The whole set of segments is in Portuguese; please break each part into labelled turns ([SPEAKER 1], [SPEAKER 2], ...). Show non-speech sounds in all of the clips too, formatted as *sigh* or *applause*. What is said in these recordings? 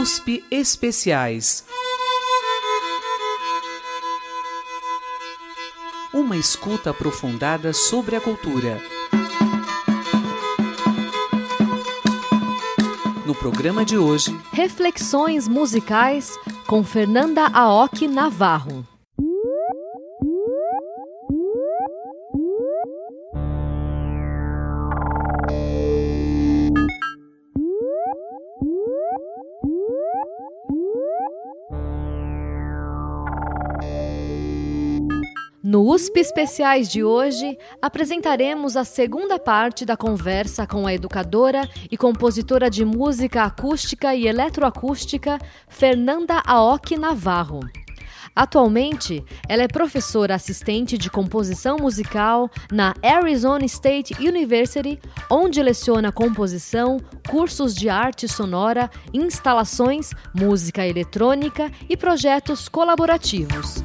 [SPEAKER 1] USP Especiais. Uma escuta aprofundada sobre a cultura. No programa de hoje,
[SPEAKER 2] Reflexões musicais com Fernanda Aoki Navarro. USP Especiais de hoje, apresentaremos a segunda parte da conversa com a educadora e compositora de música acústica e eletroacústica Fernanda Aoki Navarro. Atualmente, ela é professora assistente de composição musical na Arizona State University, onde leciona composição, cursos de arte sonora, instalações, música eletrônica e projetos colaborativos.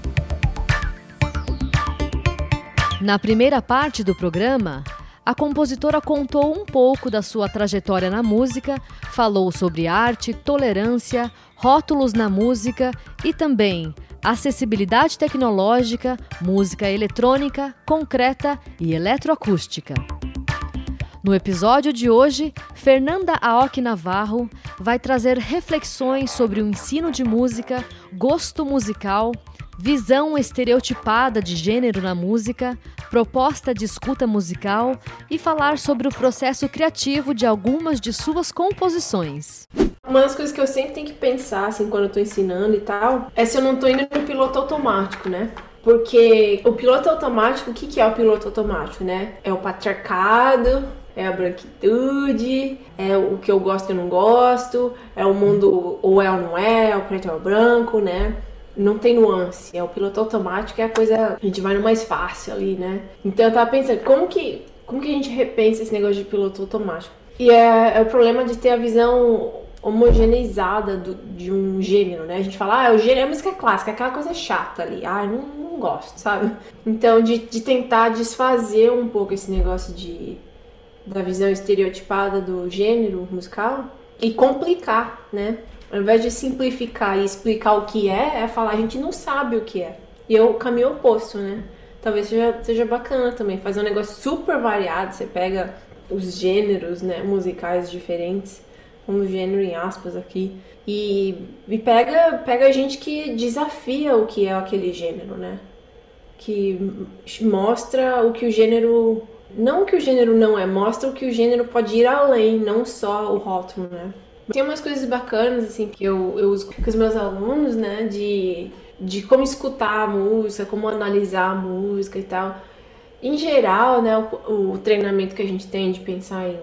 [SPEAKER 2] Na primeira parte do programa, a compositora contou um pouco da sua trajetória na música, falou sobre arte, tolerância, rótulos na música e também acessibilidade tecnológica, música eletrônica, concreta e eletroacústica. No episódio de hoje, Fernanda Aoki Navarro vai trazer reflexões sobre o ensino de música, gosto musical, visão estereotipada de gênero na música, proposta de escuta musical e falar sobre o processo criativo de algumas de suas composições.
[SPEAKER 3] Uma das coisas que eu sempre tenho que pensar, assim, quando eu tô ensinando e tal, é se eu não tô indo no piloto automático, né? Porque o piloto automático, o que, que é o piloto automático, né? É o patriarcado, é a branquitude, é o que eu gosto e não gosto, é o mundo ou é ou não é, é o preto ou é o branco, né? Não tem nuance. É o piloto automático, é a coisa. A gente vai no mais fácil ali, né? Então eu tava pensando, como que, como que a gente repensa esse negócio de piloto automático? E é, é o problema de ter a visão homogeneizada do, de um gênero, né? A gente fala, ah, o gênero é música clássica, aquela coisa chata ali. Ah, não, não gosto, sabe? Então, de, de tentar desfazer um pouco esse negócio de da visão estereotipada do gênero musical e complicar, né? Ao invés de simplificar e explicar o que é, é falar a gente não sabe o que é. E é o caminho oposto, né? Talvez seja, seja bacana também fazer um negócio super variado. Você pega os gêneros né, musicais diferentes, um gênero em aspas aqui, e, e pega, pega gente que desafia o que é aquele gênero, né? Que mostra o que o gênero. Não que o gênero não é, mostra o que o gênero pode ir além, não só o rótulo, né? Tem umas coisas bacanas, assim, que eu, eu uso com os meus alunos, né? De, de como escutar a música, como analisar a música e tal. Em geral, né, o, o treinamento que a gente tem de pensar em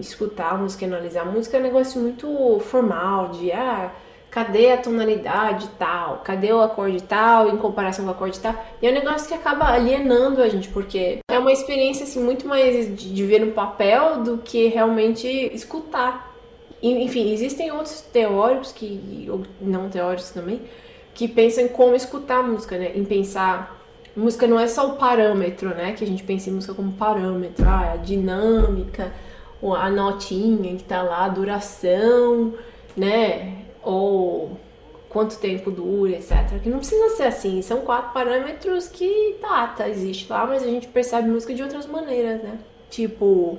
[SPEAKER 3] escutar a música e analisar a música é um negócio muito formal, de ah, cadê a tonalidade tal, cadê o acorde tal em comparação com o acorde tal. E é um negócio que acaba alienando a gente, porque é uma experiência assim, muito mais de, de ver no papel do que realmente escutar. Enfim, existem outros teóricos que, ou não teóricos também, que pensam em como escutar música, né? Em pensar música não é só o parâmetro, né? Que a gente pensa em música como parâmetro, ah, a dinâmica, a notinha que tá lá, a duração, né? Ou quanto tempo dura, etc. Que não precisa ser assim, são quatro parâmetros que tá, tá, existe lá, mas a gente percebe música de outras maneiras, né? Tipo,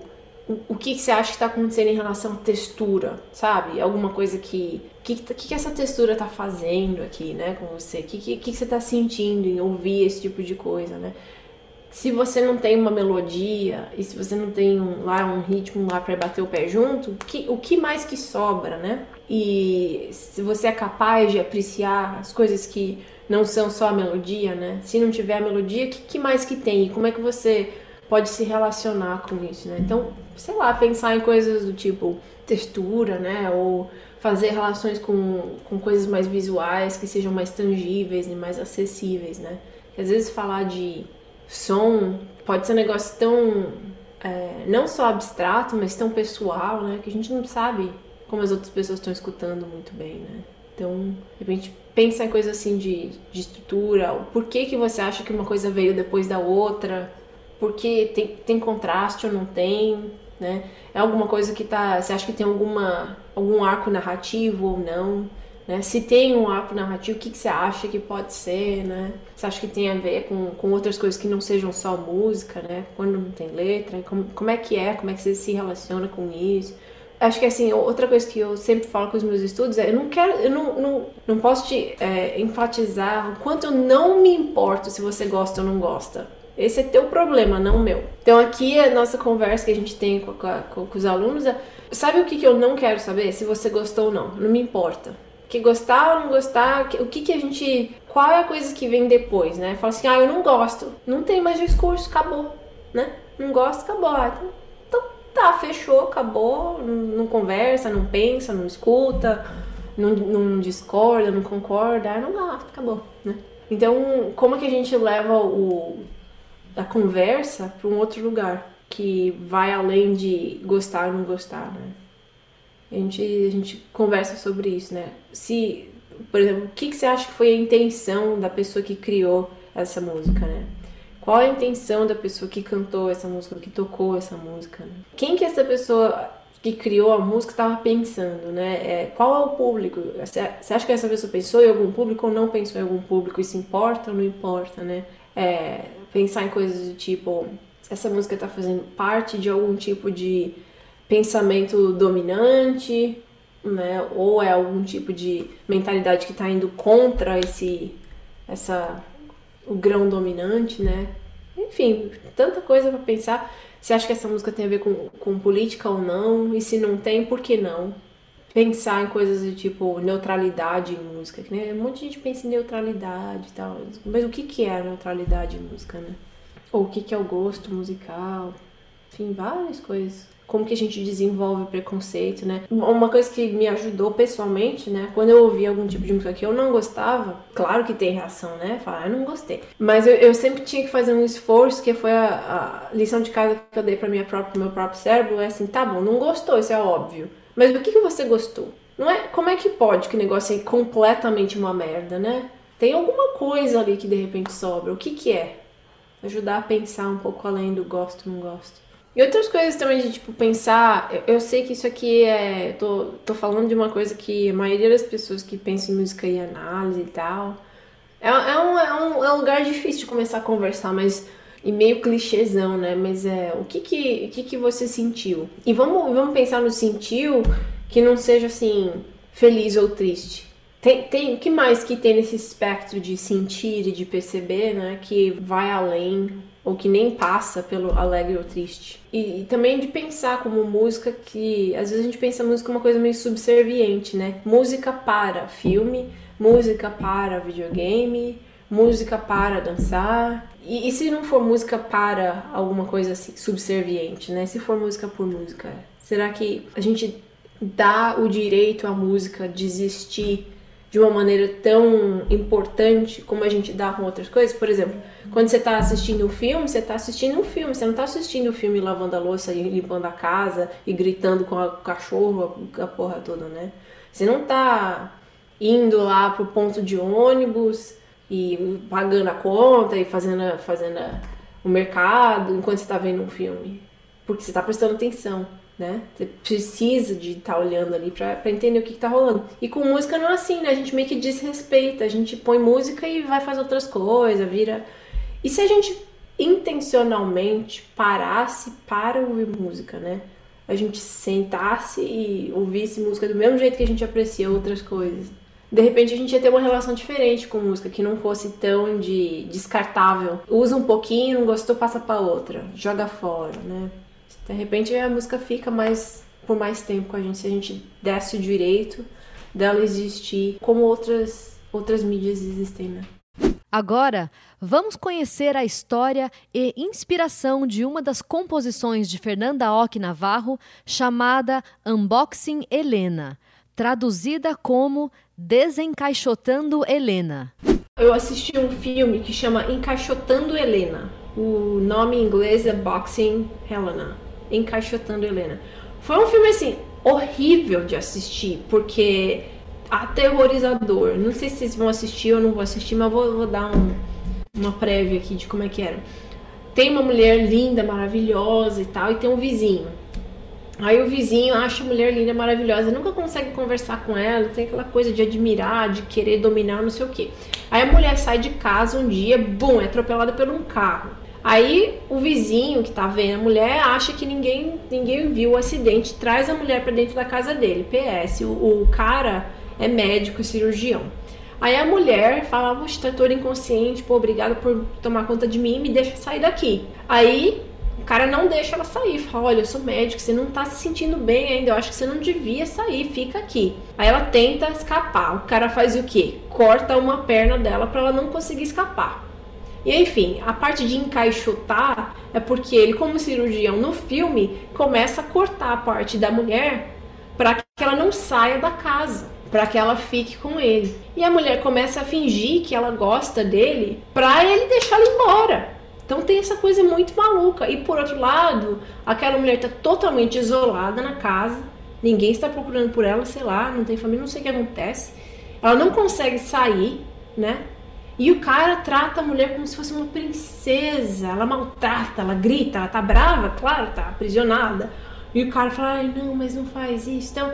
[SPEAKER 3] o, que, que você acha que está acontecendo em relação à textura, sabe? Alguma coisa que. O que, que, que, essa textura tá fazendo aqui, né, com você? O que, que, que você tá sentindo em ouvir esse tipo de coisa, né? Se você não tem uma melodia e se você não tem um, lá um ritmo lá para bater o pé junto, que, o que mais que sobra, né? E se você é capaz de apreciar as coisas que não são só a melodia, né? Se não tiver a melodia, o que, que mais que tem? Como é que você pode se relacionar com isso, né? Então, sei lá, pensar em coisas do tipo textura, né? Ou fazer relações com, com coisas mais visuais, que sejam mais tangíveis e mais acessíveis, né? Às vezes falar de som pode ser um negócio tão é, não só abstrato, mas tão pessoal, né? Que a gente não sabe como as outras pessoas estão escutando muito bem, né? Então, de repente, pensa em coisas assim de, de estrutura, por que, que você acha que uma coisa veio depois da outra, porque tem, tem contraste ou não tem, né? É alguma coisa que tá. Você acha que tem alguma algum arco narrativo ou não. Né? Se tem um arco narrativo, o que, que você acha que pode ser, né? Você acha que tem a ver com, com outras coisas que não sejam só música, né? Quando não tem letra, como, como é que é, como é que você se relaciona com isso? Acho que assim, outra coisa que eu sempre falo com os meus estudos é eu não quero, eu não, não, não posso te é, enfatizar o quanto eu não me importo se você gosta ou não gosta. Esse é teu problema, não meu. Então aqui a nossa conversa que a gente tem com, com, com os alunos é, sabe o que, que eu não quero saber? Se você gostou ou não. Não me importa. Que gostar ou não gostar, o que, que a gente. Qual é a coisa que vem depois, né? Fala assim, ah, eu não gosto. Não tem mais discurso, acabou, né? Não gosto, acabou. Ah, então tá, fechou, acabou, não, não conversa, não pensa, não escuta, não, não discorda, não concorda, não gosta, acabou, né? Então, como é que a gente leva o, a conversa para um outro lugar que vai além de gostar ou não gostar, né? A gente, a gente conversa sobre isso, né? Se, por exemplo, o que, que você acha que foi a intenção da pessoa que criou essa música, né? Qual a intenção da pessoa que cantou essa música, que tocou essa música? Né? Quem que essa pessoa que criou a música estava pensando, né? É, qual é o público? Você acha que essa pessoa pensou em algum público ou não pensou em algum público? Isso importa ou não importa, né? É, pensar em coisas do tipo, essa música está fazendo parte de algum tipo de pensamento dominante, né? Ou é algum tipo de mentalidade que está indo contra esse, essa o grão dominante, né? Enfim, tanta coisa para pensar. Você acha que essa música tem a ver com, com política ou não? E se não tem, por que não? Pensar em coisas de tipo neutralidade em música, que né? um monte de gente pensa em neutralidade e tal. Mas o que, que é a neutralidade em música, né? Ou o que, que é o gosto musical? Enfim, várias coisas como que a gente desenvolve preconceito, né? Uma coisa que me ajudou pessoalmente, né? Quando eu ouvi algum tipo de música que eu não gostava, claro que tem reação, né? Falar, eu não gostei. Mas eu, eu sempre tinha que fazer um esforço, que foi a, a lição de casa que eu dei para minha própria, meu próprio cérebro, é assim, tá bom, não gostou, isso é óbvio. Mas o que, que você gostou? Não é, como é que pode que o negócio é completamente uma merda, né? Tem alguma coisa ali que de repente sobra. O que que é? Ajudar a pensar um pouco além do gosto, não gosto. E outras coisas também de, tipo, pensar. Eu, eu sei que isso aqui é. Tô, tô falando de uma coisa que a maioria das pessoas que pensam em música e análise e tal. É, é, um, é, um, é um lugar difícil de começar a conversar, mas. E meio clichêzão, né? Mas é. O que que, o que, que você sentiu? E vamos, vamos pensar no sentiu que não seja assim. Feliz ou triste. Tem, tem, o que mais que tem nesse espectro de sentir e de perceber, né? Que vai além ou que nem passa pelo alegre ou triste. E, e, também de pensar como música que às vezes a gente pensa música uma coisa meio subserviente, né? Música para filme, música para videogame, música para dançar. E, e se não for música para alguma coisa assim, subserviente, né? Se for música por música, será que a gente dá o direito à música de existir de uma maneira tão importante como a gente dá com outras coisas. Por exemplo, quando você está assistindo um filme, você está assistindo um filme, você não está assistindo o um filme lavando a louça e limpando a casa e gritando com o cachorro, a porra toda, né? Você não está indo lá pro ponto de ônibus e pagando a conta e fazendo, fazendo o mercado enquanto você está vendo um filme. Porque você está prestando atenção né? Você precisa de estar tá olhando ali para entender o que, está rolando. E com música não é assim, né? A gente meio que desrespeita, a gente põe música e vai fazer outras coisas, vira. E se a gente intencionalmente parasse para ouvir música, né? A gente sentasse e ouvisse música do mesmo jeito que a gente aprecia outras coisas. De repente a gente ia ter uma relação diferente com música, que não fosse tão de descartável. Usa um pouquinho, não gostou, passa para outra, joga fora, né? De repente a música fica mais por mais tempo com a gente se a gente desse o direito dela existir como outras outras mídias existem, né?
[SPEAKER 2] Agora, vamos conhecer a história e inspiração de uma das composições de Fernanda Ock Navarro, chamada Unboxing Helena, traduzida como Desencaixotando Helena.
[SPEAKER 3] Eu assisti um filme que chama Encaixotando Helena. O nome em inglês é Boxing Helena encaixotando Helena. Foi um filme assim horrível de assistir, porque aterrorizador. Não sei se vocês vão assistir ou não vou assistir, mas vou, vou dar um, uma prévia aqui de como é que era. Tem uma mulher linda, maravilhosa e tal, e tem um vizinho. Aí o vizinho acha a mulher linda, maravilhosa, nunca consegue conversar com ela, tem aquela coisa de admirar, de querer dominar, não sei o que. Aí a mulher sai de casa um dia, bum, é atropelada por um carro. Aí o vizinho que tá vendo a mulher acha que ninguém, ninguém viu o acidente, traz a mulher para dentro da casa dele. PS, o, o cara é médico e cirurgião. Aí a mulher fala, poxa, tá toda inconsciente, pô, obrigada por tomar conta de mim, me deixa sair daqui. Aí cara não deixa ela sair, fala, olha, eu sou médico, você não tá se sentindo bem ainda, eu acho que você não devia sair, fica aqui. Aí ela tenta escapar, o cara faz o quê? Corta uma perna dela para ela não conseguir escapar. E enfim, a parte de encaixotar é porque ele, como cirurgião no filme, começa a cortar a parte da mulher para que ela não saia da casa para que ela fique com ele. E a mulher começa a fingir que ela gosta dele para ele deixar ela embora. Então tem essa coisa muito maluca. E por outro lado, aquela mulher está totalmente isolada na casa, ninguém está procurando por ela, sei lá, não tem família, não sei o que acontece. Ela não consegue sair, né? E o cara trata a mulher como se fosse uma princesa. Ela maltrata, ela grita, ela tá brava, claro, tá aprisionada. E o cara fala: ai, não, mas não faz isso. Então,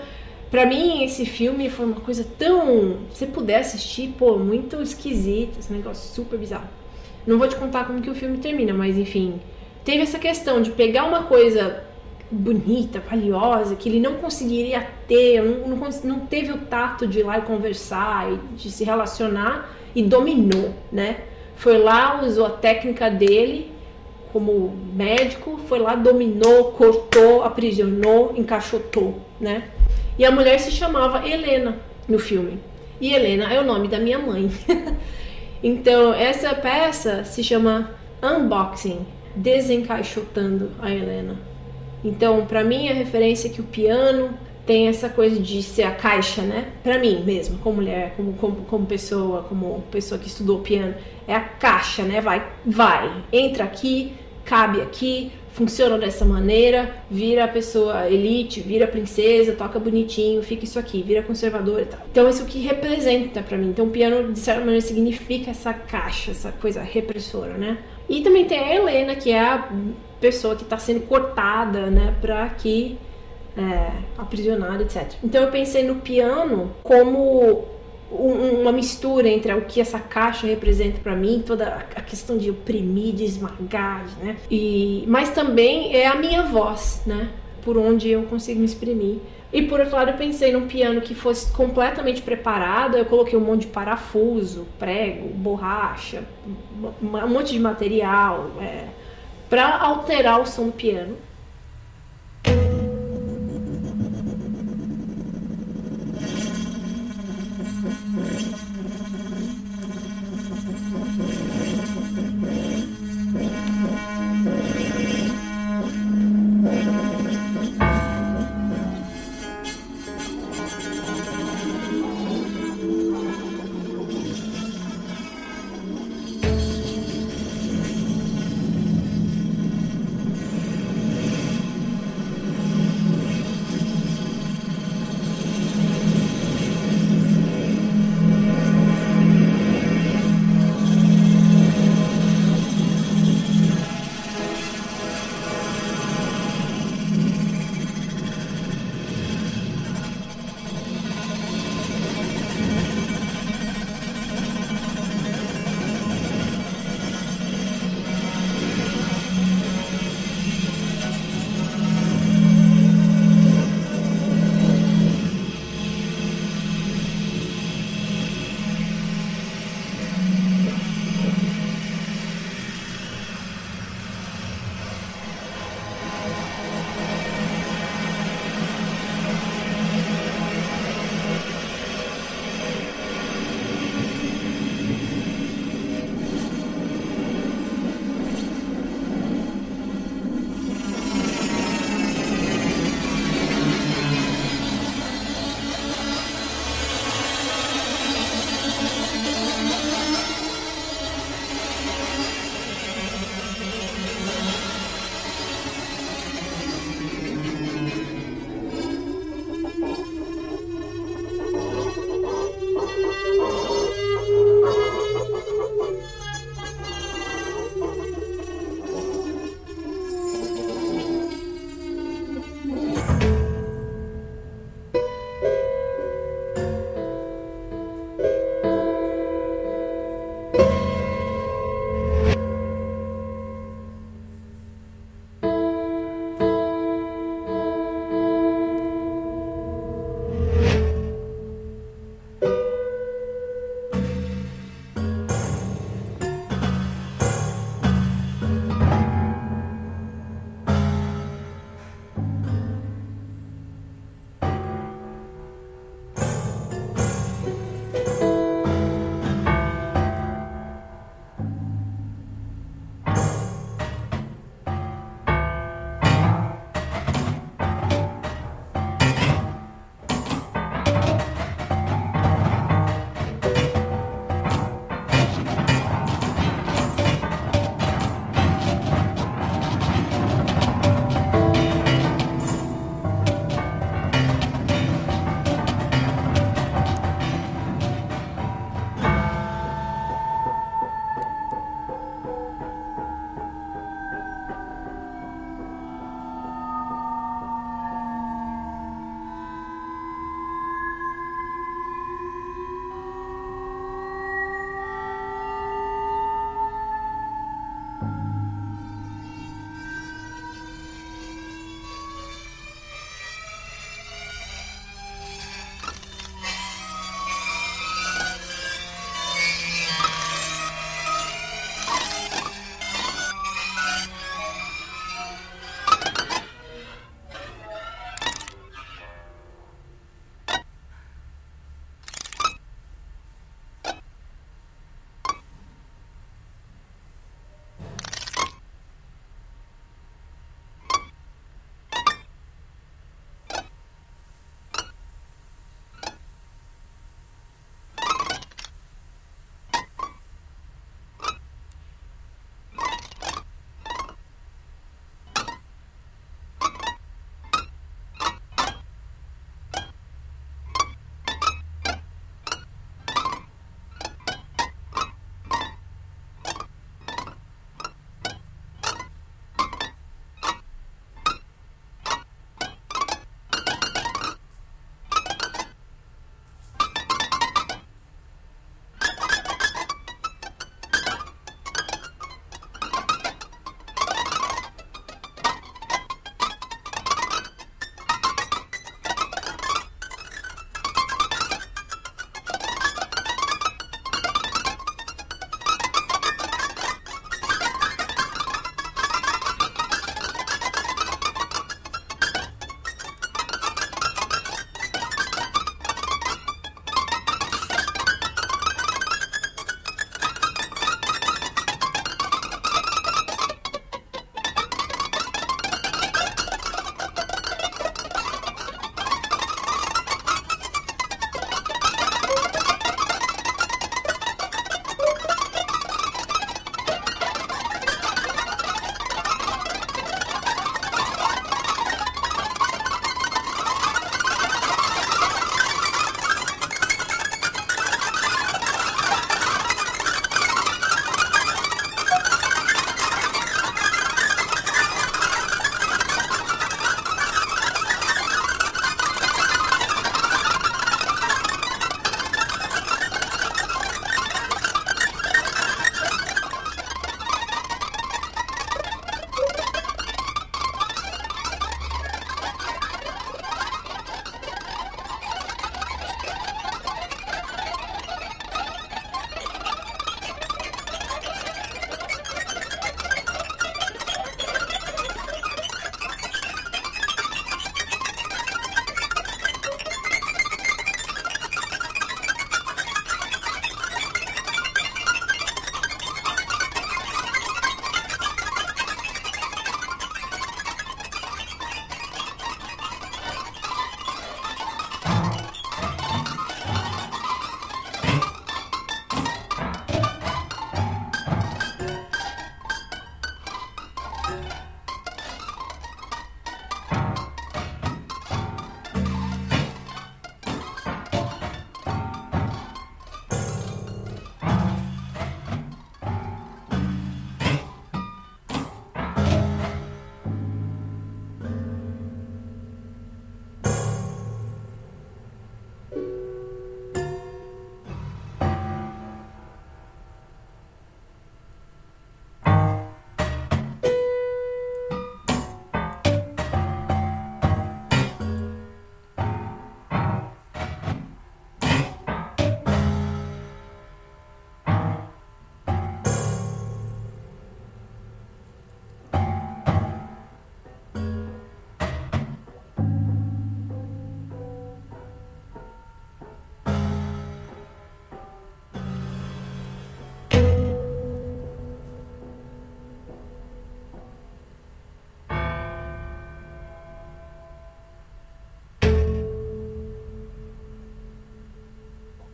[SPEAKER 3] Pra mim, esse filme foi uma coisa tão. Se você puder assistir, pô, muito esquisito, esse negócio super bizarro. Não vou te contar como que o filme termina, mas enfim. Teve essa questão de pegar uma coisa bonita, valiosa, que ele não conseguiria ter, não, não, não teve o tato de ir lá e conversar e de se relacionar e dominou, né? Foi lá, usou a técnica dele como médico, foi lá, dominou, cortou, aprisionou, encaixotou, né? E a mulher se chamava Helena no filme. E Helena é o nome da minha mãe. *laughs* então, essa peça se chama Unboxing Desencaixotando a Helena. Então, para mim, a referência é que o piano tem essa coisa de ser a caixa, né? Para mim mesmo, como mulher, como, como, como pessoa, como pessoa que estudou piano, é a caixa, né? Vai, vai, entra aqui, cabe aqui, funciona dessa maneira, vira a pessoa elite, vira princesa, toca bonitinho, fica isso aqui, vira conservador e tal. Então isso que representa para mim. Então o piano de certa maneira significa essa caixa, essa coisa repressora, né? E também tem a Helena, que é a pessoa que está sendo cortada, né, para que é, aprisionada, etc. Então eu pensei no piano como uma mistura entre o que essa caixa representa para mim, toda a questão de oprimir, de esmagar, né? E, mas também é a minha voz, né? Por onde eu consigo me exprimir. E por outro lado, eu pensei num piano que fosse completamente preparado. Eu coloquei um monte de parafuso, prego, borracha, um monte de material é, para alterar o som do piano.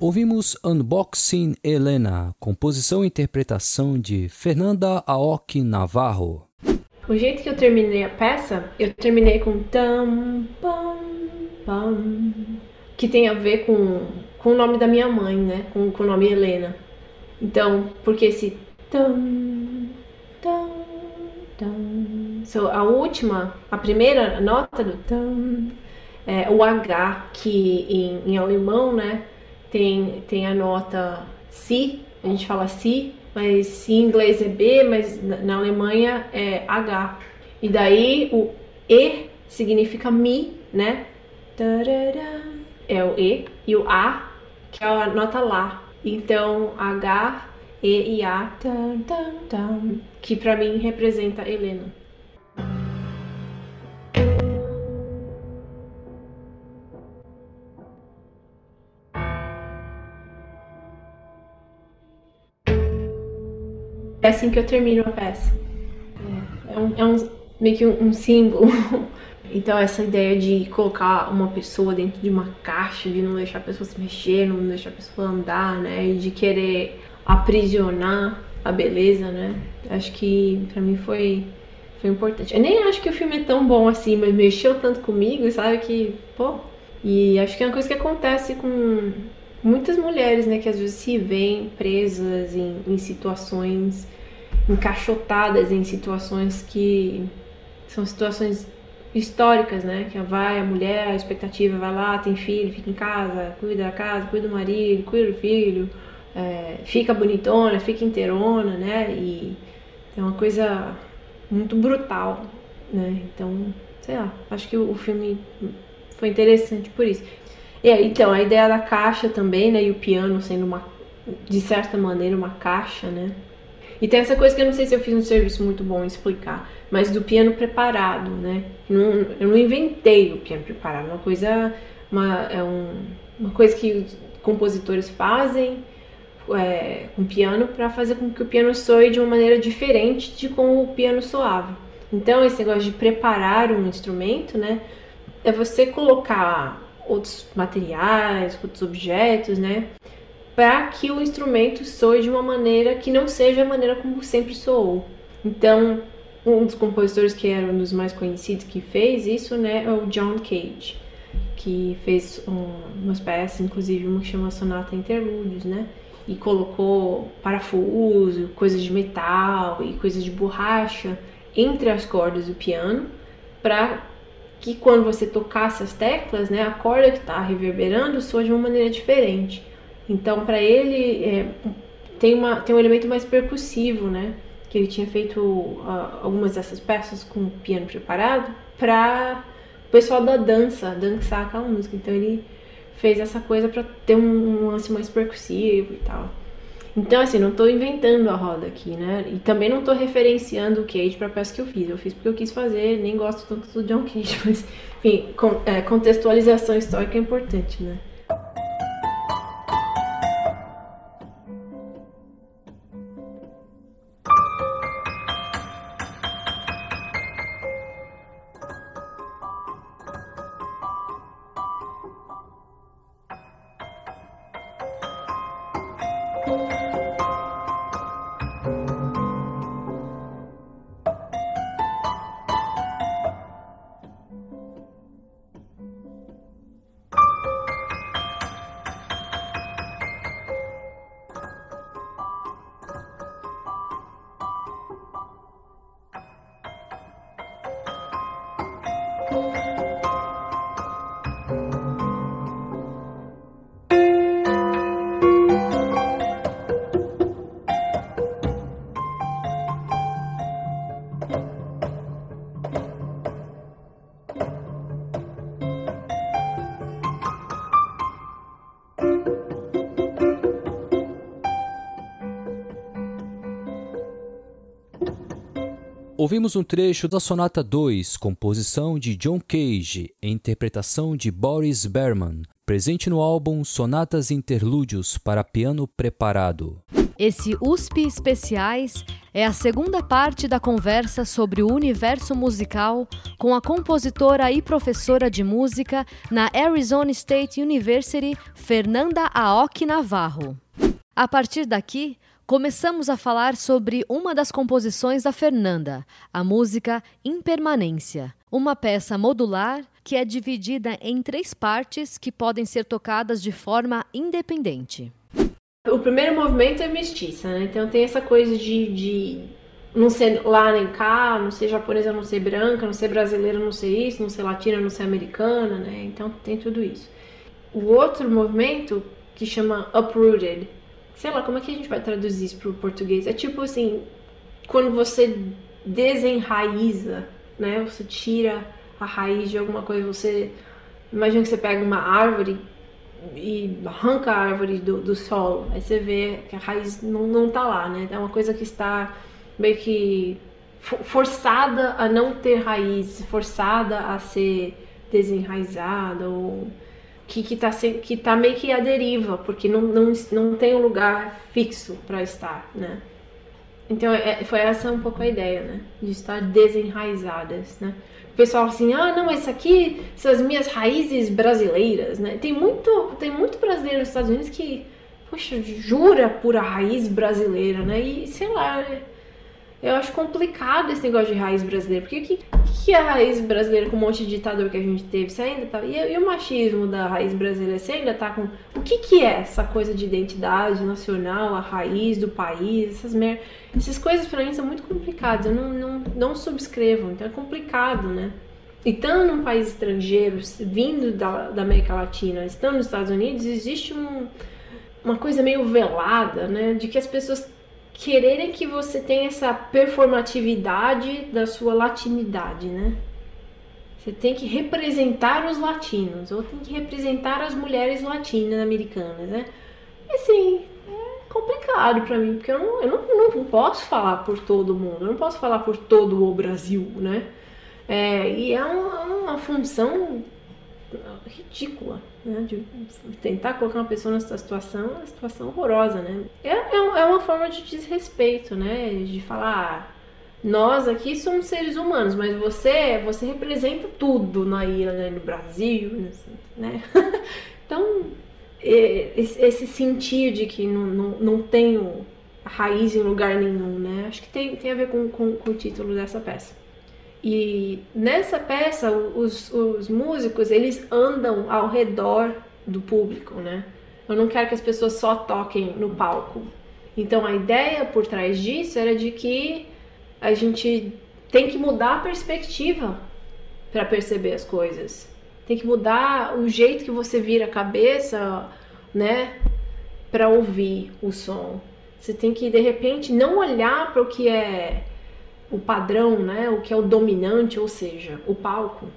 [SPEAKER 1] Ouvimos Unboxing Helena, composição e interpretação de Fernanda Aoki Navarro.
[SPEAKER 3] O jeito que eu terminei a peça, eu terminei com tam, pam, pam, que tem a ver com, com o nome da minha mãe, né? Com, com o nome Helena. Então, porque esse tam, tam, tam. So, a última, a primeira nota do tam é o H, que em, em alemão, né? Tem, tem a nota Si, a gente fala Si, mas em inglês é B, mas na Alemanha é H. E daí o E significa mi, né? É o E. E o A, que é a nota Lá. Então, H, E e A, que para mim representa Helena. É assim que eu termino a peça. É, é, um, é um, meio que um, um símbolo. *laughs* Então, essa ideia de colocar uma pessoa dentro de uma caixa, de não deixar a pessoa se mexer, não deixar a pessoa andar, né? E de querer aprisionar a beleza, né? Acho que para mim foi, foi importante. Eu nem acho que o filme é tão bom assim, mas mexeu tanto comigo, sabe? Que, pô. E acho que é uma coisa que acontece com muitas mulheres, né, que às vezes se veem presas em, em situações, encaixotadas em situações que são situações históricas, né? Que vai a mulher, a expectativa vai lá, tem filho, fica em casa, cuida da casa, cuida do marido, cuida do filho, é, fica bonitona, fica inteirona, né? E é uma coisa muito brutal, né? Então, sei lá, acho que o, o filme foi interessante por isso. É, então, a ideia da caixa também, né? E o piano sendo uma, de certa maneira, uma caixa, né? E tem essa coisa que eu não sei se eu fiz um serviço muito bom em explicar, mas do piano preparado, né? Não, eu não inventei o piano preparado, uma coisa, uma, é um, uma coisa que os compositores fazem é, com piano para fazer com que o piano soe de uma maneira diferente de como o piano soava. Então, esse negócio de preparar um instrumento, né? É você colocar outros materiais, outros objetos, né? Para que o instrumento soe de uma maneira que não seja a maneira como sempre soou. Então, um dos compositores que era um dos mais conhecidos que fez isso, né, é o John Cage, que fez um, umas peças, inclusive uma que chama Sonata Interlúdios, né? E colocou parafuso, coisas de metal e coisas de borracha entre as cordas do piano para que quando você tocasse as teclas, né, a corda que está reverberando soa de uma maneira diferente. Então, para ele, é, tem, uma, tem um elemento mais percussivo, né? Que ele tinha feito uh, algumas dessas peças com o piano preparado para o pessoal da dança dançar aquela música. Então, ele fez essa coisa para ter um, um lance mais percussivo e tal. Então, assim, não tô inventando a roda aqui, né? E também não tô referenciando o Cage pra peça que eu fiz. Eu fiz porque eu quis fazer, nem gosto tanto do John Cage, *laughs* mas, enfim, é, contextualização histórica é importante, né?
[SPEAKER 1] Ouvimos um trecho da Sonata 2, composição de John Cage, interpretação de Boris Berman, presente no álbum Sonatas Interlúdios para Piano Preparado.
[SPEAKER 2] Esse USP Especiais é a segunda parte da conversa sobre o universo musical com a compositora e professora de música na Arizona State University, Fernanda Aoki Navarro. A partir daqui, começamos a falar sobre uma das composições da Fernanda, a música Impermanência, uma peça modular que é dividida em três partes que podem ser tocadas de forma independente.
[SPEAKER 3] O primeiro movimento é mestiça, né? Então tem essa coisa de, de não ser lá nem cá, não ser japonesa, não ser branca, não ser brasileira, não ser isso, não ser latina, não ser americana, né? Então tem tudo isso. O outro movimento que chama uprooted, sei lá, como é que a gente vai traduzir isso para o português? É tipo assim, quando você desenraiza, né? Você tira a raiz de alguma coisa, você imagina que você pega uma árvore e arranca a árvore do, do solo, aí você vê que a raiz não, não tá lá, né? É uma coisa que está meio que forçada a não ter raiz, forçada a ser desenraizada ou que, que, tá, que tá meio que à deriva, porque não, não, não tem um lugar fixo para estar, né? Então é, foi essa um pouco a ideia, né? De estar desenraizadas, né? O pessoal assim, ah, não, isso aqui são as minhas raízes brasileiras, né? Tem muito, tem muito brasileiro nos Estados Unidos que, poxa, jura por a raiz brasileira, né? E sei lá, eu acho complicado esse negócio de raiz brasileira, porque que, que é a raiz brasileira com um monte de ditador que a gente teve? Ainda tá. E, e, o machismo da raiz brasileira, você ainda tá com. O que, que é essa coisa de identidade nacional, a raiz do país, essas mer... Essas coisas pra mim são muito complicadas, eu não, não, não subscrevo, então é complicado, né? E estando num país estrangeiro, vindo da, da América Latina, estando nos Estados Unidos, existe um, uma coisa meio velada, né? De que as pessoas quererem que você tenha essa performatividade da sua latinidade, né? Você tem que representar os latinos, ou tem que representar as mulheres latinas americanas, né? E assim, é complicado para mim, porque eu, não, eu não, não, posso falar por todo mundo, eu não posso falar por todo o Brasil, né? É, e é uma, uma função ridícula, né? De tentar colocar uma pessoa nessa situação, uma situação horrorosa, né? É, é, é uma forma de desrespeito, né? De falar, nós aqui somos seres humanos, mas você, você representa tudo na ilha, né? no Brasil, né? *laughs* então, esse sentir de que não, não, não tenho raiz em lugar nenhum, né? Acho que tem, tem a ver com, com, com o título dessa peça. E nessa peça, os, os músicos, eles andam ao redor do público, né? Eu não quero que as pessoas só toquem no palco. Então a ideia por trás disso era de que a gente tem que mudar a perspectiva para perceber as coisas. Tem que mudar o jeito que você vira a cabeça, né, para ouvir o som. Você tem que de repente não olhar para o que é o padrão, né, o que é o dominante, ou seja, o palco,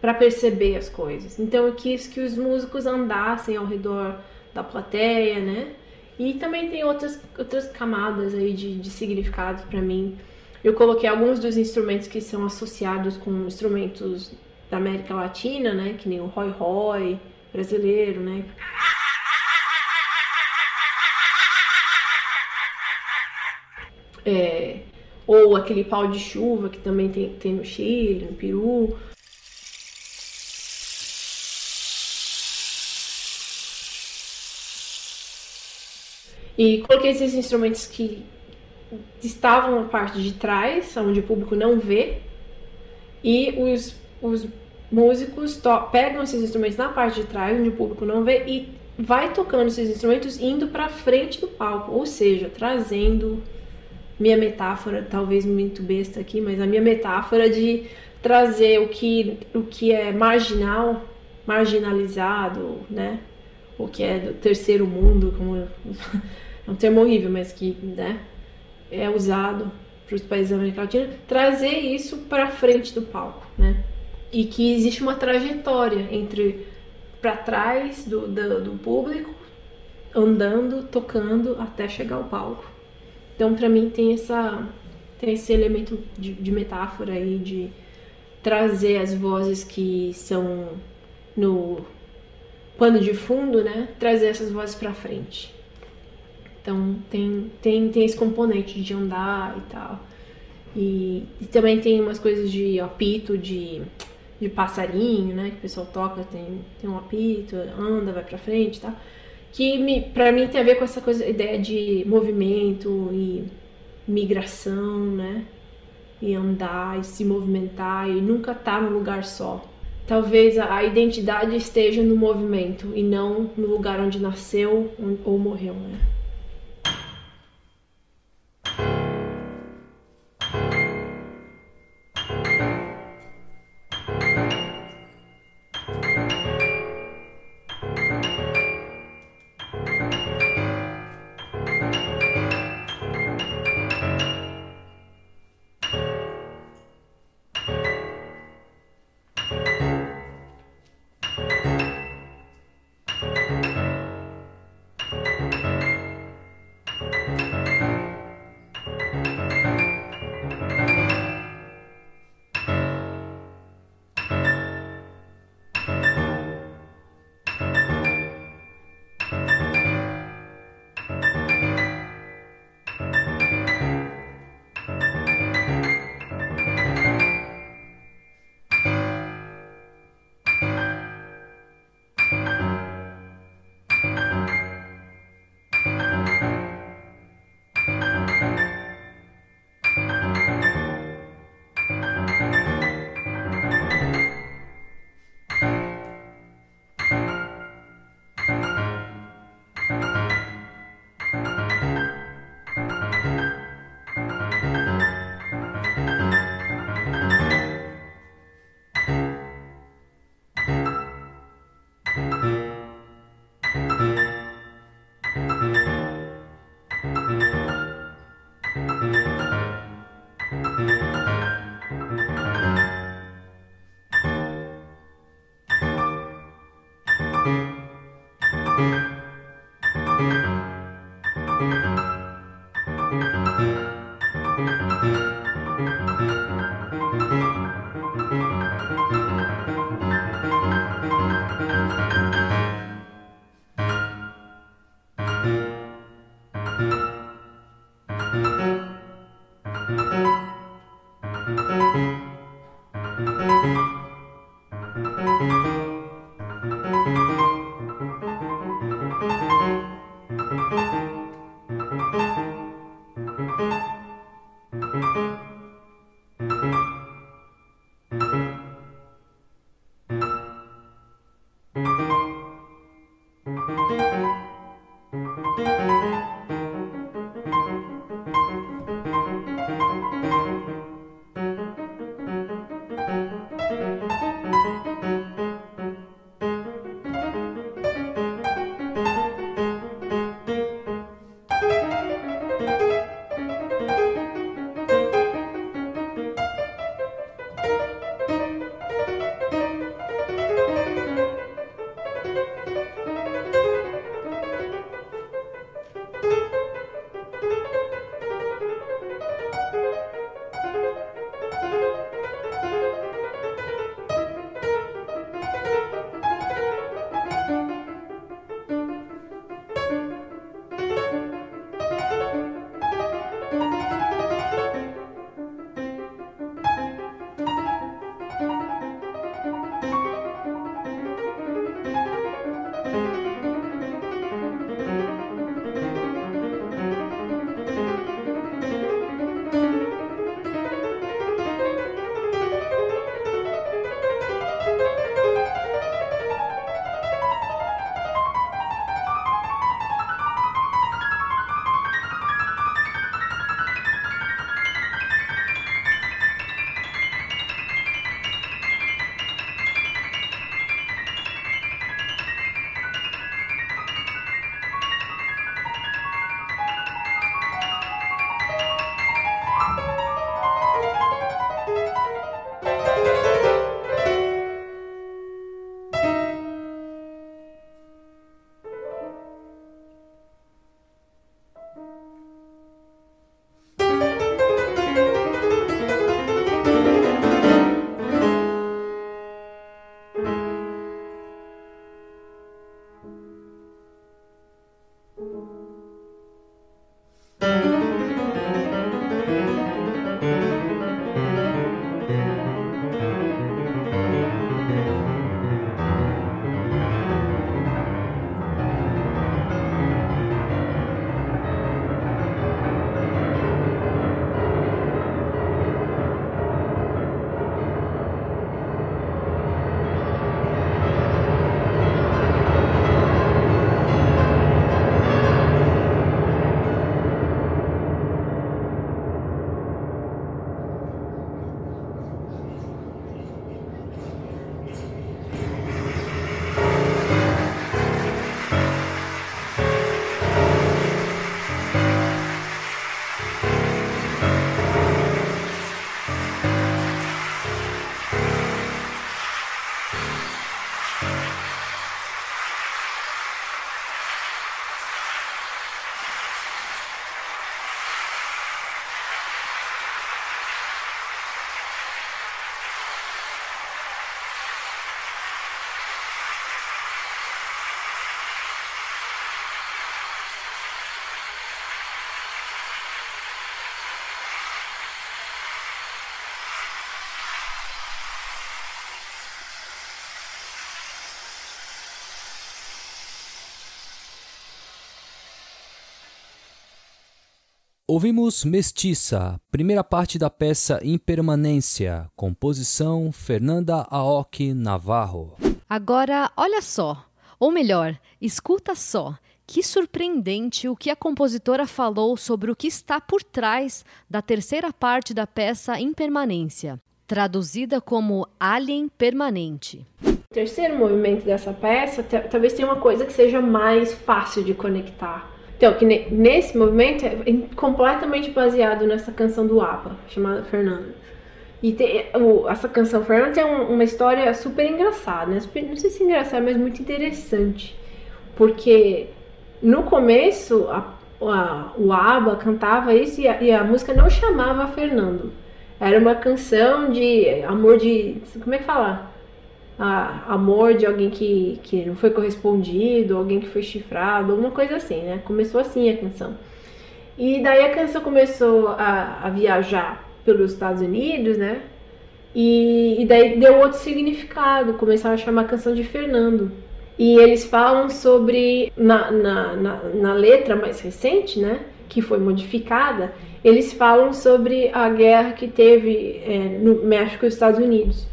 [SPEAKER 3] para perceber as coisas. Então eu quis que os músicos andassem ao redor da plateia, né? E também tem outras, outras camadas aí de, de significado para mim. Eu coloquei alguns dos instrumentos que são associados com instrumentos da América Latina, né? Que nem o Roy Roy brasileiro, né? É, ou aquele pau de chuva que também tem, tem no Chile, no Peru. E coloquei esses instrumentos que estavam na parte de trás, onde o público não vê, e os, os músicos pegam esses instrumentos na parte de trás, onde o público não vê, e vai tocando esses instrumentos indo para frente do palco, ou seja, trazendo minha metáfora, talvez muito besta aqui, mas a minha metáfora de trazer o que, o que é marginal, marginalizado, né? O que é do terceiro mundo, como *laughs* é um termo horrível, mas que, né, é usado para os países da América Latina, trazer isso para frente do palco, né? E que existe uma trajetória entre para trás do, do, do público, andando, tocando até chegar ao palco. Então, para mim, tem, essa, tem esse elemento de, de metáfora aí, de trazer as vozes que são no pano de fundo, né? Trazer essas vozes para frente. Então tem, tem, tem esse componente de andar e tal. E, e também tem umas coisas de apito, de, de passarinho, né? Que o pessoal toca, tem, tem um apito, anda, vai pra frente e tal. Que me, pra mim tem a ver com essa coisa, ideia de movimento e migração, né? E andar e se movimentar e nunca estar tá no lugar só. Talvez a, a identidade esteja no movimento e não no lugar onde nasceu ou morreu, né?
[SPEAKER 1] Ouvimos Mestiça, primeira parte da peça Impermanência, composição Fernanda Aoki Navarro.
[SPEAKER 2] Agora, olha só, ou melhor, escuta só. Que surpreendente o que a compositora falou sobre o que está por trás da terceira parte da peça Impermanência, traduzida como Alien Permanente.
[SPEAKER 3] O terceiro movimento dessa peça talvez tenha uma coisa que seja mais fácil de conectar então, que nesse movimento é completamente baseado nessa canção do ABBA, chamada Fernanda. E tem, o, essa canção Fernanda tem um, uma história super engraçada, né? Super, não sei se engraçada, mas muito interessante. Porque no começo a, a, o ABBA cantava isso e a, e a música não chamava Fernando. Era uma canção de amor de. Como é que fala? Amor de alguém que, que não foi correspondido, alguém que foi chifrado, alguma coisa assim, né? Começou assim a canção. E daí a canção começou a, a viajar pelos Estados Unidos, né? E, e, daí deu outro significado, começaram a chamar a canção de Fernando. E eles falam sobre, na, na, na, na letra mais recente, né? Que foi modificada, eles falam sobre a guerra que teve é, no México e Estados Unidos.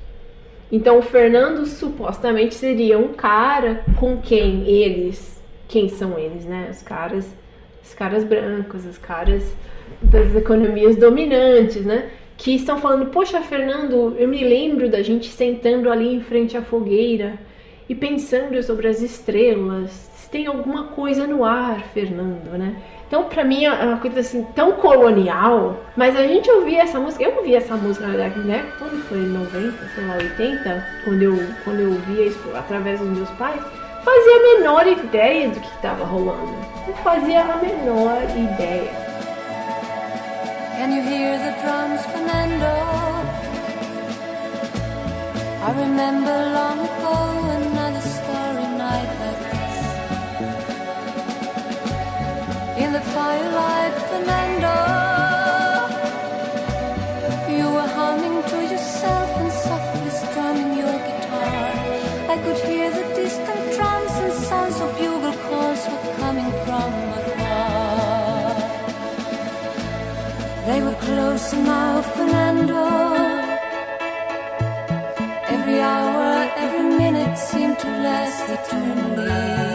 [SPEAKER 3] Então o Fernando supostamente seria um cara com quem eles, quem são eles, né? Os caras, os caras brancos, os caras das economias dominantes, né? Que estão falando, poxa, Fernando, eu me lembro da gente sentando ali em frente à fogueira e pensando sobre as estrelas. Tem alguma coisa no ar, Fernando, né? Então, pra mim, é uma coisa assim tão colonial. Mas a gente ouvia essa música, eu ouvia essa música, na verdade, né? Quando foi 90, sei lá, 80, quando eu, quando eu ouvia isso através dos meus pais, fazia a menor ideia do que estava rolando. Não fazia a menor ideia. Can you hear the drums, Fernando? I remember long ago the firelight, Fernando. You were humming to yourself and softly strumming your guitar. I could hear the distant drums and sounds of bugle calls were coming from afar. They were closer now, Fernando. Every hour, every minute seemed to last eternally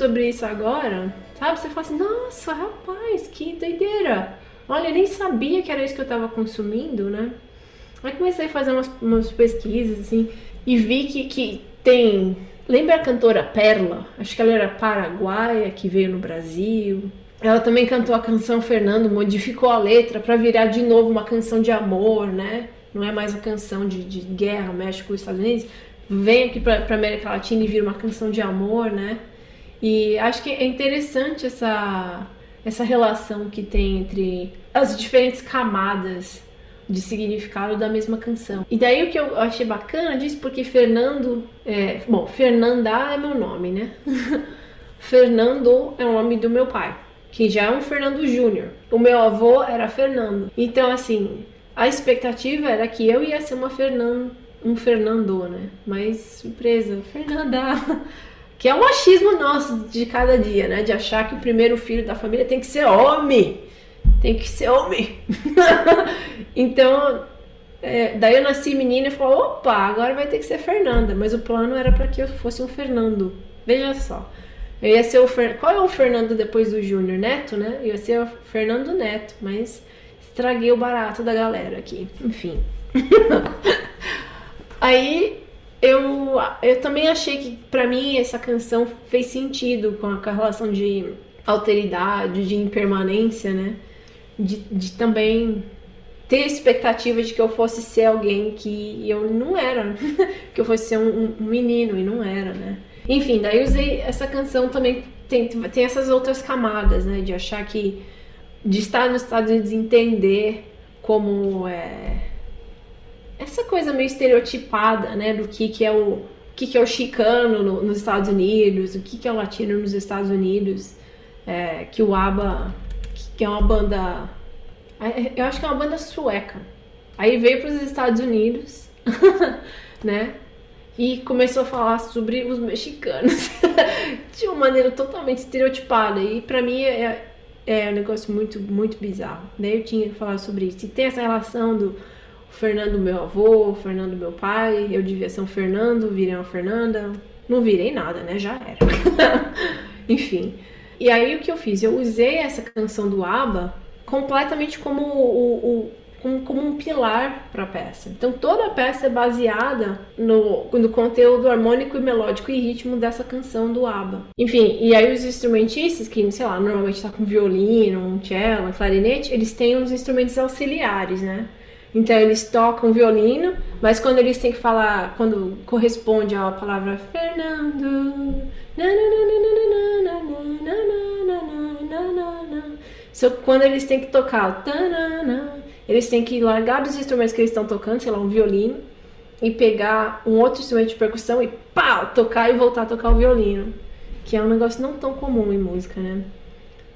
[SPEAKER 3] Sobre isso agora, sabe? Você fala assim, nossa, rapaz, que doideira. Olha, eu nem sabia que era isso que eu tava consumindo, né? Aí comecei a fazer umas, umas pesquisas, assim, e vi que, que tem... Lembra a cantora Perla? Acho que ela era paraguaia, que veio no Brasil. Ela também cantou a canção Fernando, modificou a letra pra virar de novo uma canção de amor, né? Não é mais a canção de, de guerra, México e Estados Unidos. Vem aqui pra América Latina e vira uma canção de amor, né? E acho que é interessante essa, essa relação que tem entre as diferentes camadas de significado da mesma canção. E daí o que eu achei bacana disso, porque Fernando, é, bom, Fernanda é meu nome, né? *laughs* Fernando é o nome do meu pai, que já é um Fernando Júnior. O meu avô era Fernando. Então, assim, a expectativa era que eu ia ser uma Fernando, um Fernando, né? Mas surpresa, Fernanda. *laughs* Que é o machismo nosso de cada dia, né? De achar que o primeiro filho da família tem que ser homem. Tem que ser homem. *laughs* então, É, daí eu nasci menina e falou, opa, agora vai ter que ser Fernanda. Mas o plano era para que eu fosse um Fernando. Veja só. Eu ia ser o Fer... Qual é o Fernando depois do Júnior? Neto, né? Eu ia ser o Fernando Neto, mas estraguei o barato da galera aqui. Enfim. *laughs* Aí eu, eu também achei que para mim essa canção fez sentido com a relação de alteridade, de impermanência, né? De, de também ter expectativa de que eu fosse ser alguém que eu não era, *laughs* que eu fosse ser um, um, menino e não era, né? Enfim, daí usei essa canção também tem, tem essas outras camadas, né? De achar que de estar nos Estados Unidos entender como é essa coisa meio estereotipada, né, do que que é o, que que é o chicano no, nos Estados Unidos, o que que é o latino nos Estados Unidos, é, que o ABBA, que é uma banda, eu acho que é uma banda sueca. Aí veio para os Estados Unidos, *laughs* né? E começou a falar sobre os mexicanos *laughs* de uma maneira totalmente estereotipada. E para mim é, é um negócio muito, muito bizarro. Daí eu tinha que falar sobre isso. E tem essa relação do Fernando, meu avô, Fernando, meu pai. Eu devia ser um Fernando, virei uma Fernanda. Não virei nada, né? Já era. *laughs* Enfim. E aí o que eu fiz? Eu usei essa canção do ABBA completamente como o, o como, como, um pilar para a peça. Então toda a peça é baseada no, no conteúdo harmônico e melódico e ritmo dessa canção do ABBA. Enfim, e aí os instrumentistas, que sei lá, normalmente tá com violino, um cello, um clarinete, eles têm uns instrumentos auxiliares, né? Então eles tocam violino, mas quando eles têm que falar, quando corresponde à palavra Fernando, so, quando eles têm que tocar eles têm que largar dos instrumentos que eles estão tocando, sei lá, um violino, e pegar um outro instrumento de percussão e pá, tocar e voltar a tocar o violino, que é um negócio não tão comum em música, né?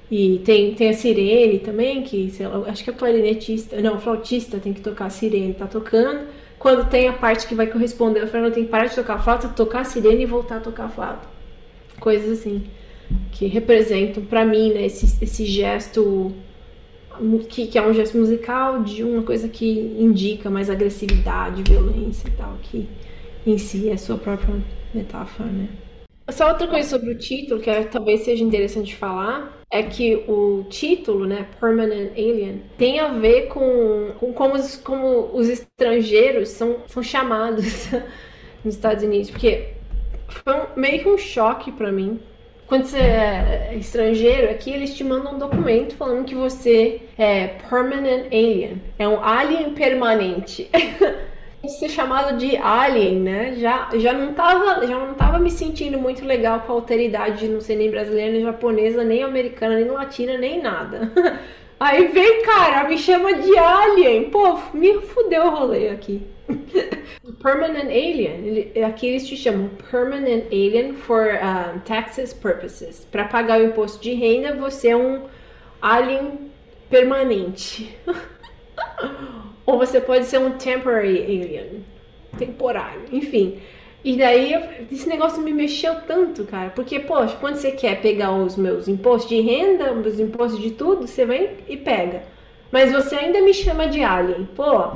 [SPEAKER 3] E tem, tem a sirene também, que lá, acho que é clarinetista, não, flautista tem que tocar a sirene, tá tocando. Quando tem a parte que vai corresponder, o Fernando tem que parar de tocar a flauta, tocar a sirene e voltar a tocar a flauta. Coisas assim, que representam para mim, né, esse, esse gesto, que, que é um gesto musical de uma coisa que indica mais agressividade, violência e tal, que em si é a sua própria metáfora, né. Só outra coisa sobre o título, que é, talvez seja interessante falar, é que o título, né, Permanent Alien, tem a ver com, com como, os, como os estrangeiros são, são chamados *laughs* nos Estados Unidos. Porque foi um, meio que um choque para mim. Quando você é estrangeiro, aqui eles te mandam um documento falando que você é permanent alien, é um alien permanente. *laughs* ser chamado de alien, né? Já, já, não tava, já não tava me sentindo muito legal com a alteridade de não ser nem brasileira, nem japonesa, nem americana, nem latina, nem nada. *laughs* Aí vem, cara, me chama de alien. Pô, me fudeu o rolê aqui. *laughs* permanent alien. Aqui eles te chamam permanent alien for um, taxes purposes. Para pagar o imposto de renda, você é um alien permanente. *laughs* Ou você pode ser um temporary alien, temporário, enfim. E daí esse negócio me mexeu tanto, cara, porque poxa, quando você quer pegar os meus impostos de renda, os impostos de tudo, você vem e pega. Mas você ainda me chama de alien. Pô,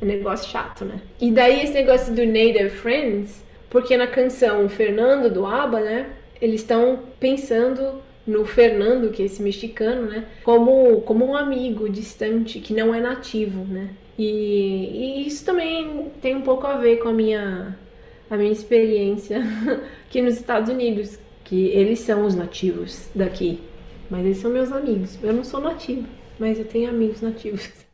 [SPEAKER 3] é negócio chato, né? E daí esse negócio do Native Friends, porque na canção Fernando do ABBA, né, eles estão pensando no Fernando, que é esse mexicano, né, como, como um amigo distante que não é nativo, né? E, e, isso também tem um pouco a ver com a minha, a minha experiência *laughs* aqui nos Estados Unidos, que eles são os nativos daqui, mas eles são meus amigos. Eu não sou nativo, mas eu tenho amigos nativos. *laughs*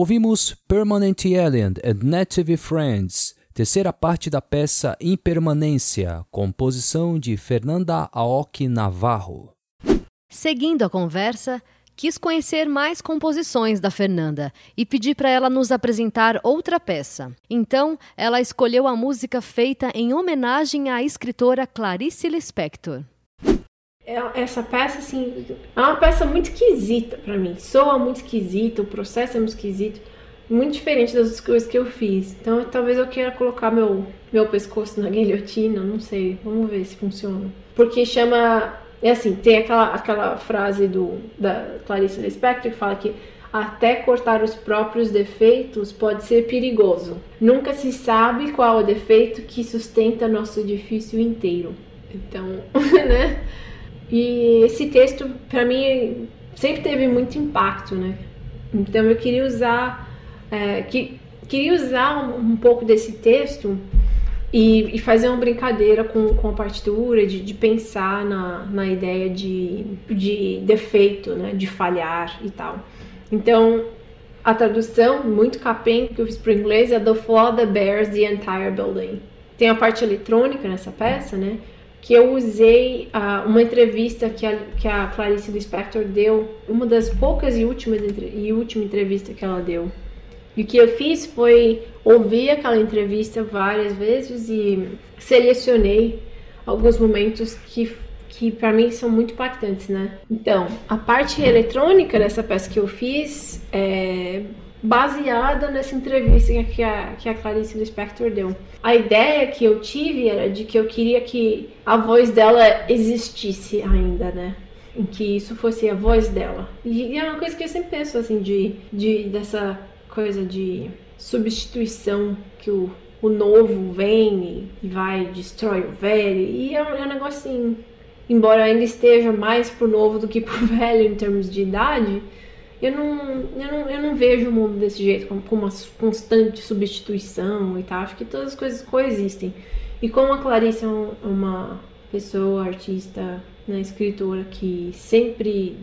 [SPEAKER 1] Ouvimos Permanent Alien and Native Friends, terceira parte da peça Impermanência, composição de Fernanda Aoki Navarro.
[SPEAKER 2] Seguindo a conversa, quis conhecer mais composições da Fernanda e pedi para ela nos apresentar outra peça. Então, ela escolheu a música feita em homenagem à escritora Clarice Lispector.
[SPEAKER 3] É, essa peça, assim, é uma peça muito esquisita para mim. Soa muito esquisita, o processo é muito esquisito. Muito diferente das coisas que eu fiz. Então, talvez eu queira colocar meu, meu pescoço na *laughs* guilhotina, não sei. Vamos ver se funciona. Porque chama. É assim, tem aquela, aquela frase do, da Clarice Lispector que fala que até cortar os próprios defeitos pode ser perigoso. Nunca se sabe qual é o defeito que sustenta nosso edifício inteiro. Então, *laughs* né? E esse texto, para mim, sempre teve muito impacto, né? Então eu queria usar, é, que, queria usar um, um, pouco desse texto e, e, fazer uma brincadeira com, com a partitura, de, de pensar na, na ideia de, de defeito, né? De falhar e tal. Então, a tradução, muito capenga, que eu fiz para o inglês é The Flaw That Bears the Entire Building. Tem a parte eletrônica nessa peça, né? Que eu usei uh, uma entrevista que a, que a Clarice Lispector deu, uma das poucas e últimas e última entrevista que ela deu. E o que eu fiz foi ouvir aquela entrevista várias vezes e selecionei alguns momentos que que para mim são muito impactantes, né? Então, a parte eletrônica dessa peça que eu fiz é baseada nessa entrevista que a, que a Clarice Lispector deu. A ideia que eu tive era de que eu queria que a voz dela existisse ainda, né? Em que isso fosse a voz dela. E é uma coisa que eu sempre penso, assim, de, de dessa coisa de substituição que o, o novo vem e vai, destrói o velho. E é um, é um negócio assim, embora ainda esteja mais pro novo do que pro *laughs* velho em termos de idade, eu não, eu não, eu não vejo o mundo desse jeito, com uma constante substituição e tal. Acho que todas as coisas coexistem. E como a Clarice é um, uma pessoa, artista, né, escritora que sempre,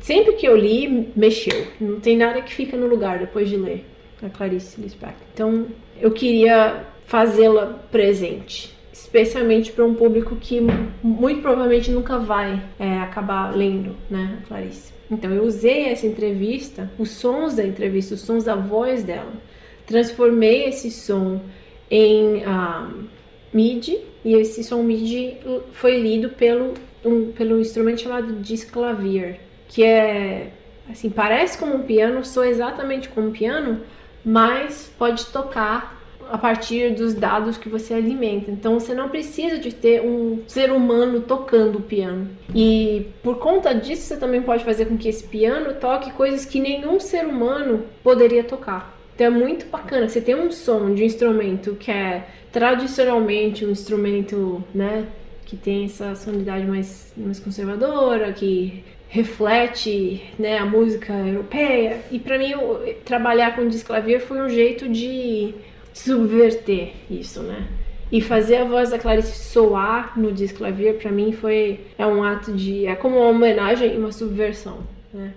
[SPEAKER 3] sempre que eu li, mexeu. Não tem nada que fica no lugar depois de ler a Clarice Lispector. Então, eu queria fazê-la presente especialmente para um público que muito provavelmente nunca vai é, acabar lendo, né, a Clarice. Então eu usei essa entrevista, os sons da entrevista, os sons da voz dela, transformei esse som em ah, MIDI e esse som MIDI foi lido pelo um, pelo instrumento chamado disclavier, que é assim parece como um piano, soa exatamente como um piano, mas pode tocar a partir dos dados que você alimenta. Então você não precisa de ter um ser humano tocando o piano. E por conta disso você também pode fazer com que esse piano toque coisas que nenhum ser humano poderia tocar. Então é muito bacana. Você tem um som de um instrumento que é tradicionalmente um instrumento, né, que tem essa sonoridade mais, mais conservadora, que reflete né, a música europeia. E para mim, trabalhar com disco clavier foi um jeito de subverter isso, né? E fazer a voz da Clarice soar no disco clavier para mim foi é um ato de é como uma homenagem e uma subversão, né?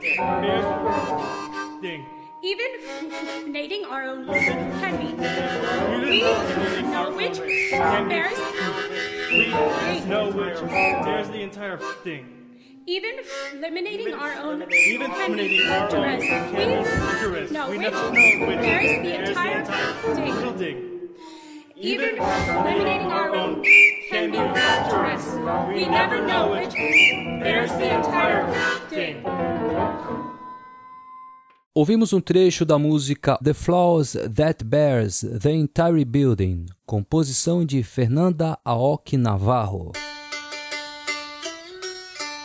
[SPEAKER 4] Which even nating
[SPEAKER 5] our own can be we
[SPEAKER 4] know which bears
[SPEAKER 5] We know which bears the entire thing.
[SPEAKER 4] even eliminating our own
[SPEAKER 5] Even
[SPEAKER 4] can be
[SPEAKER 5] eliminating our own
[SPEAKER 4] dangerous.
[SPEAKER 5] can be dangerous.
[SPEAKER 4] We know
[SPEAKER 5] We
[SPEAKER 4] which bears the entire thing.
[SPEAKER 5] thing.
[SPEAKER 4] Even eliminating our own can be dangerous. We never know which bears the entire thing.
[SPEAKER 1] Ouvimos um trecho da música The Flaws That Bears the Entire Building, composição de Fernanda Aoki Navarro.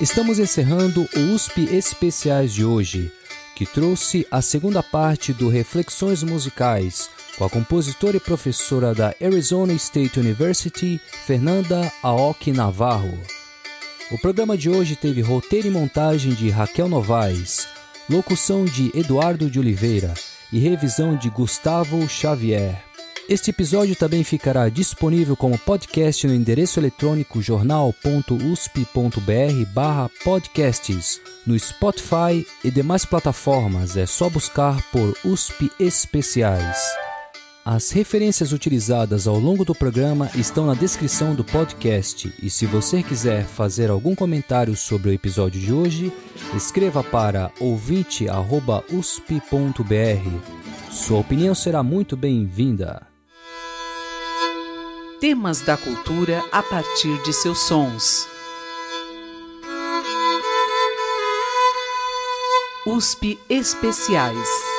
[SPEAKER 1] Estamos encerrando o USP Especiais de hoje, que trouxe a segunda parte do Reflexões Musicais, com a compositora e professora da Arizona State University, Fernanda Aoki Navarro. O programa de hoje teve roteiro e montagem de Raquel Novaes, locução de Eduardo de Oliveira e revisão de Gustavo Xavier. Este episódio também ficará disponível como podcast no endereço eletrônico jornal.usp.br/podcasts, no Spotify e demais plataformas. É só buscar por USP Especiais. As referências utilizadas ao longo do programa estão na descrição do podcast e se você quiser fazer algum comentário sobre o episódio de hoje, escreva para ouvinte@usp.br. Sua opinião será muito bem-vinda.
[SPEAKER 6] Temas da cultura a partir de seus sons. USP Especiais.